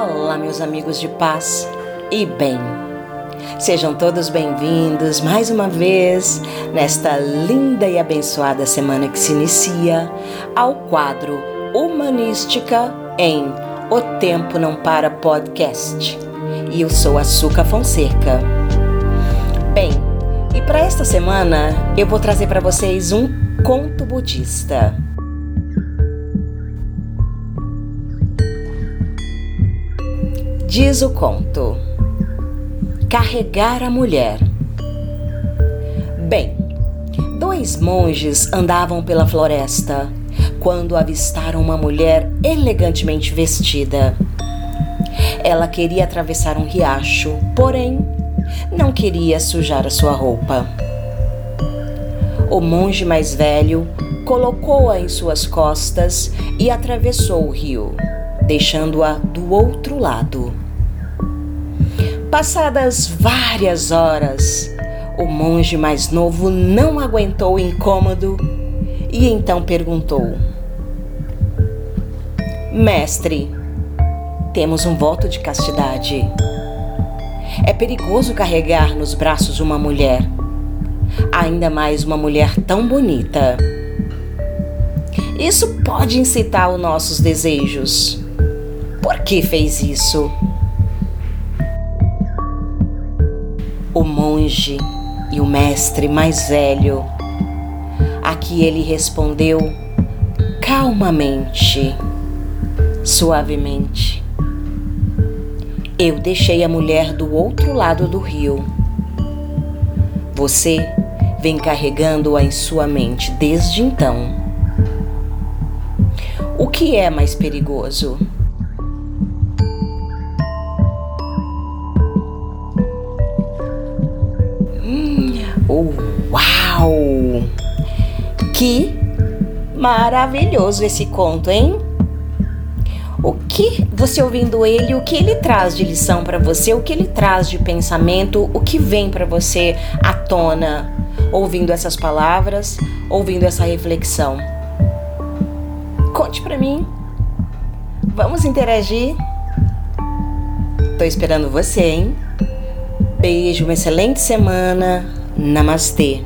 Olá, meus amigos de paz e bem. Sejam todos bem-vindos mais uma vez nesta linda e abençoada semana que se inicia ao quadro Humanística em O Tempo Não Para Podcast. E eu sou a Suca Fonseca. Bem, e para esta semana eu vou trazer para vocês um conto budista. Diz o conto: Carregar a mulher. Bem, dois monges andavam pela floresta quando avistaram uma mulher elegantemente vestida. Ela queria atravessar um riacho, porém não queria sujar a sua roupa. O monge mais velho colocou-a em suas costas e atravessou o rio, deixando-a do outro lado. Passadas várias horas, o monge mais novo não aguentou o incômodo e então perguntou: Mestre, temos um voto de castidade. É perigoso carregar nos braços uma mulher, ainda mais uma mulher tão bonita. Isso pode incitar os nossos desejos. Por que fez isso? o monge e o mestre mais velho. A que ele respondeu calmamente, suavemente: Eu deixei a mulher do outro lado do rio. Você vem carregando-a em sua mente desde então. O que é mais perigoso? Uau! Que maravilhoso esse conto, hein? O que você ouvindo ele, o que ele traz de lição para você, o que ele traz de pensamento, o que vem para você à tona ouvindo essas palavras, ouvindo essa reflexão? Conte para mim. Vamos interagir. Tô esperando você, hein? Beijo, uma excelente semana. Namastê.